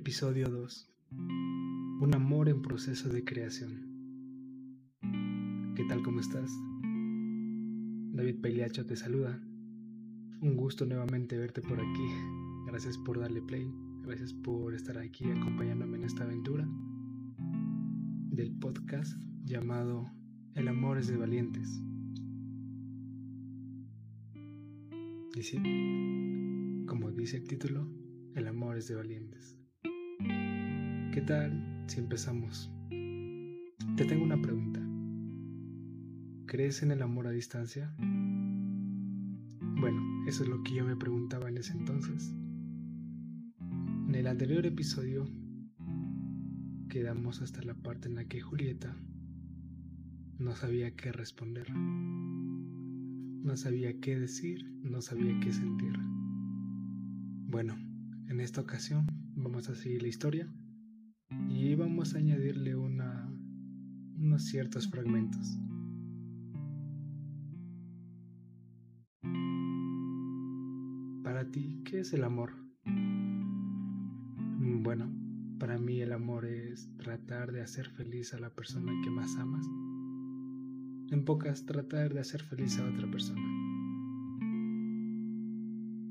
Episodio 2. Un amor en proceso de creación. ¿Qué tal? ¿Cómo estás? David Peliacho te saluda. Un gusto nuevamente verte por aquí. Gracias por darle play. Gracias por estar aquí acompañándome en esta aventura del podcast llamado El amor es de valientes. Y sí, como dice el título, el amor es de valientes. ¿Qué tal si empezamos? Te tengo una pregunta. ¿Crees en el amor a distancia? Bueno, eso es lo que yo me preguntaba en ese entonces. En el anterior episodio quedamos hasta la parte en la que Julieta no sabía qué responder. No sabía qué decir, no sabía qué sentir. Bueno, en esta ocasión vamos a seguir la historia y vamos a añadirle una, unos ciertos fragmentos. Para ti, ¿qué es el amor? Mm, bueno, para mí el amor es tratar de hacer feliz a la persona que más amas. En pocas, tratar de hacer feliz a otra persona.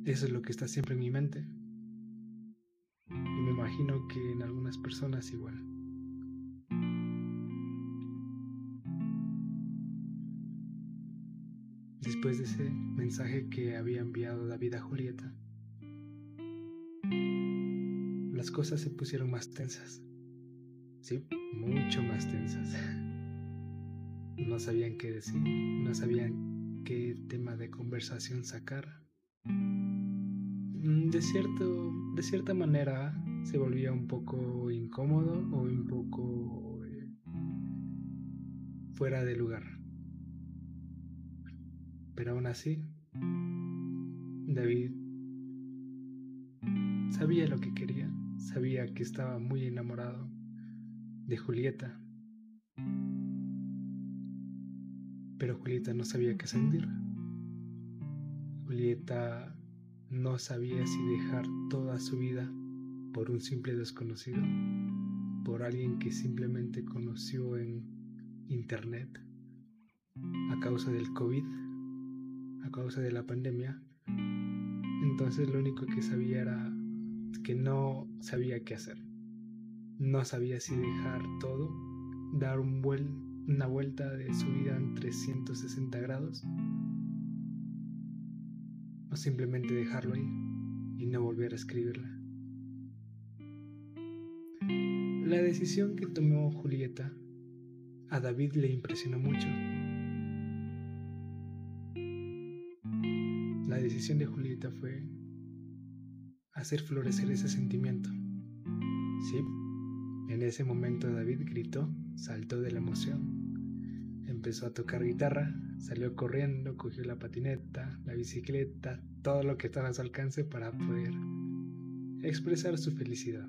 Eso es lo que está siempre en mi mente imagino que en algunas personas igual. Después de ese mensaje que había enviado David a Julieta, las cosas se pusieron más tensas. Sí, mucho más tensas. No sabían qué decir, no sabían qué tema de conversación sacar. De, cierto, de cierta manera, se volvía un poco incómodo o un poco eh, fuera de lugar. Pero aún así, David sabía lo que quería, sabía que estaba muy enamorado de Julieta. Pero Julieta no sabía qué sentir. Julieta no sabía si dejar toda su vida por un simple desconocido, por alguien que simplemente conoció en internet a causa del COVID, a causa de la pandemia. Entonces lo único que sabía era que no sabía qué hacer. No sabía si dejar todo, dar un una vuelta de su vida en 360 grados o simplemente dejarlo ahí y no volver a escribirla. La decisión que tomó Julieta a David le impresionó mucho. La decisión de Julieta fue hacer florecer ese sentimiento. Sí, en ese momento David gritó, saltó de la emoción, empezó a tocar guitarra, salió corriendo, cogió la patineta, la bicicleta, todo lo que estaba a su alcance para poder expresar su felicidad.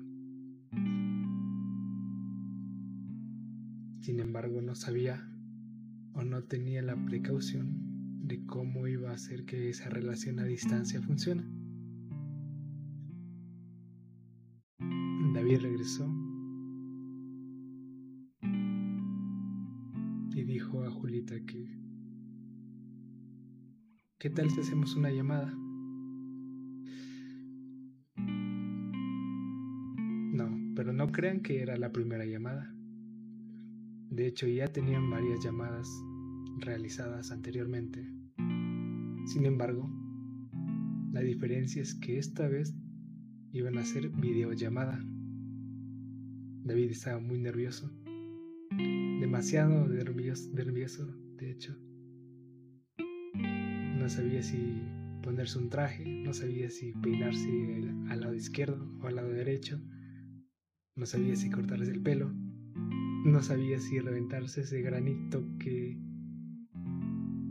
Sin embargo, no sabía o no tenía la precaución de cómo iba a hacer que esa relación a distancia funcione. David regresó y dijo a Julita que ¿qué tal si hacemos una llamada? No, pero no crean que era la primera llamada. De hecho, ya tenían varias llamadas realizadas anteriormente. Sin embargo, la diferencia es que esta vez iban a hacer videollamada. David estaba muy nervioso. Demasiado nervioso, nervioso, de hecho. No sabía si ponerse un traje, no sabía si peinarse al lado izquierdo o al lado derecho, no sabía si cortarse el pelo. No sabía si reventarse ese granito que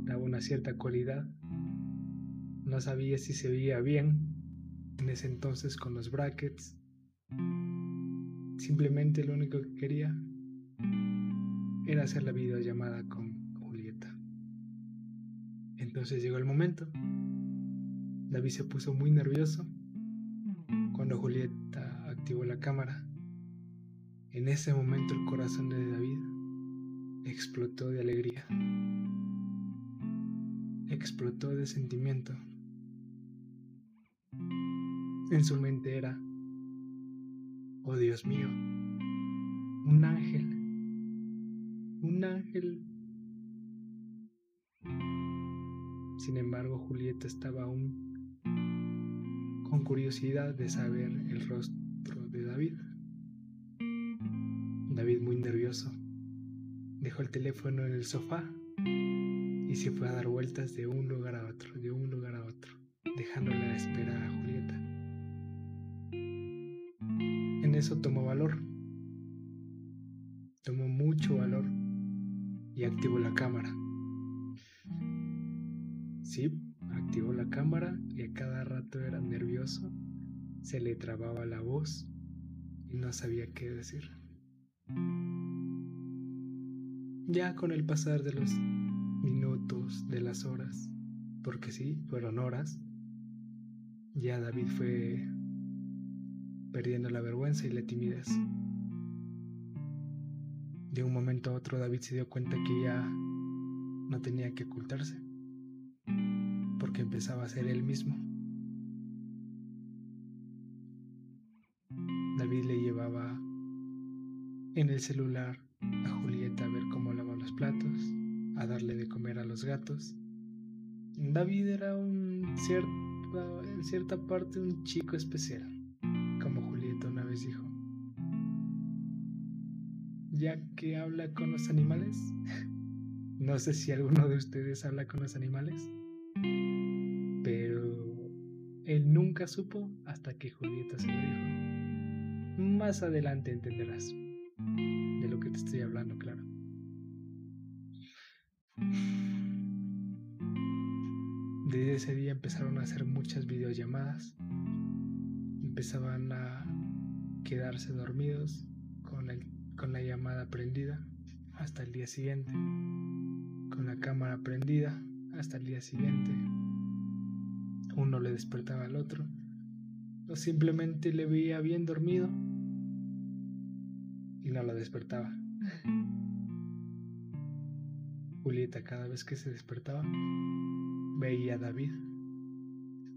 daba una cierta cualidad. No sabía si se veía bien en ese entonces con los brackets. Simplemente lo único que quería era hacer la videollamada con Julieta. Entonces llegó el momento. David se puso muy nervioso cuando Julieta activó la cámara. En ese momento el corazón de David explotó de alegría, explotó de sentimiento. En su mente era, oh Dios mío, un ángel, un ángel. Sin embargo, Julieta estaba aún con curiosidad de saber el rostro de David. David muy nervioso dejó el teléfono en el sofá y se fue a dar vueltas de un lugar a otro, de un lugar a otro, dejándole a esperar a Julieta. En eso tomó valor, tomó mucho valor y activó la cámara. Sí, activó la cámara y a cada rato era nervioso, se le trababa la voz y no sabía qué decir. Ya con el pasar de los minutos, de las horas, porque sí, fueron horas, ya David fue perdiendo la vergüenza y la timidez. De un momento a otro David se dio cuenta que ya no tenía que ocultarse, porque empezaba a ser él mismo. En el celular a Julieta a ver cómo lavaba los platos, a darle de comer a los gatos. David era un cierto, en cierta parte un chico especial, como Julieta una vez dijo. Ya que habla con los animales, no sé si alguno de ustedes habla con los animales, pero él nunca supo hasta que Julieta se lo dijo. Más adelante entenderás te estoy hablando, claro. Desde ese día empezaron a hacer muchas videollamadas. Empezaban a quedarse dormidos con, con la llamada prendida hasta el día siguiente. Con la cámara prendida hasta el día siguiente. Uno le despertaba al otro. O simplemente le veía bien dormido no lo despertaba. Julieta cada vez que se despertaba veía a David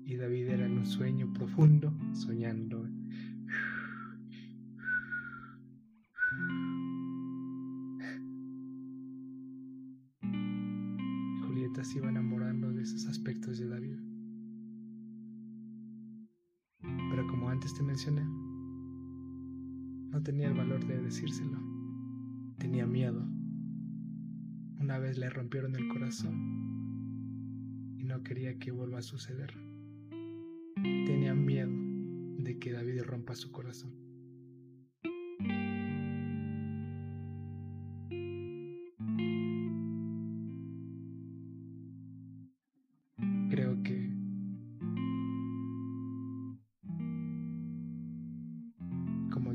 y David era en un sueño profundo, soñando. Julieta se iba enamorando de esos aspectos de David. Pero como antes te mencioné, no tenía el valor de decírselo. Tenía miedo. Una vez le rompieron el corazón y no quería que vuelva a suceder. Tenía miedo de que David rompa su corazón.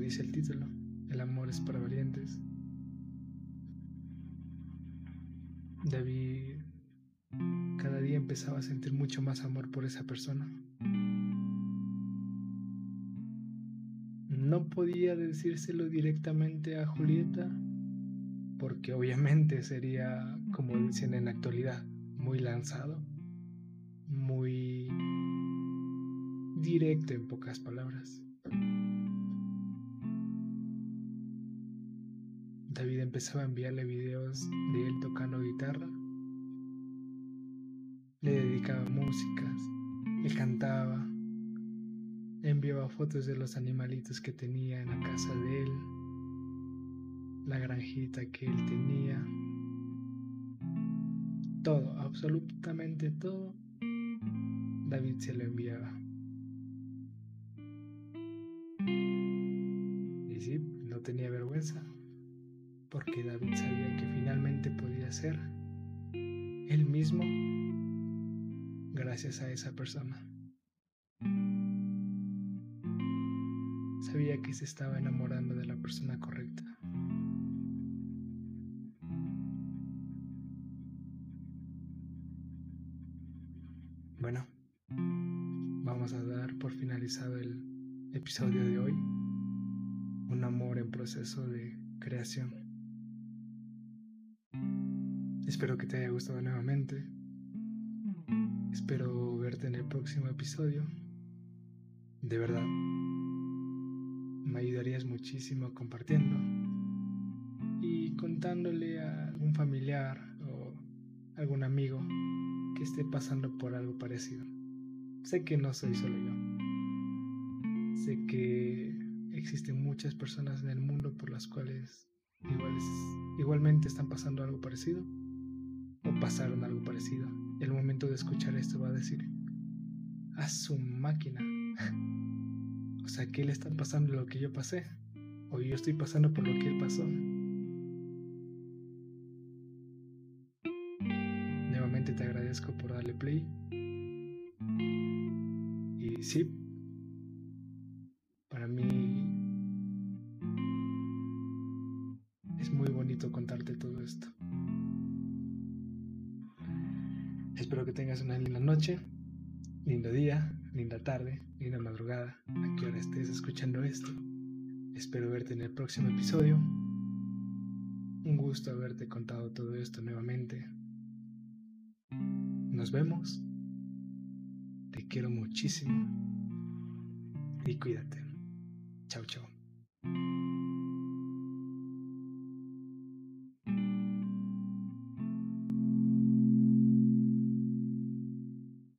Dice el título, el amor es para valientes. David cada día empezaba a sentir mucho más amor por esa persona. No podía decírselo directamente a Julieta porque obviamente sería, como dicen en la actualidad, muy lanzado, muy directo en pocas palabras. David empezaba a enviarle videos de él tocando guitarra. Le dedicaba músicas, le cantaba, enviaba fotos de los animalitos que tenía en la casa de él, la granjita que él tenía, todo, absolutamente todo, David se lo enviaba. Y sí, no tenía vergüenza porque David sabía que finalmente podía ser él mismo gracias a esa persona. Sabía que se estaba enamorando de la persona correcta. Bueno, vamos a dar por finalizado el episodio de hoy. un amor en proceso de creación. Espero que te haya gustado nuevamente. Espero verte en el próximo episodio. De verdad, me ayudarías muchísimo compartiendo y contándole a algún familiar o algún amigo que esté pasando por algo parecido. Sé que no soy solo yo. Sé que existen muchas personas en el mundo por las cuales igualmente están pasando algo parecido pasaron algo parecido. El momento de escuchar esto va a decir, a su máquina. o sea, que él está pasando lo que yo pasé. O yo estoy pasando por lo que él pasó. Nuevamente te agradezco por darle play. Y sí, lindo día, linda tarde, linda madrugada, a que hora estés escuchando esto. Espero verte en el próximo episodio. Un gusto haberte contado todo esto nuevamente. Nos vemos. Te quiero muchísimo. Y cuídate. Chao, chao.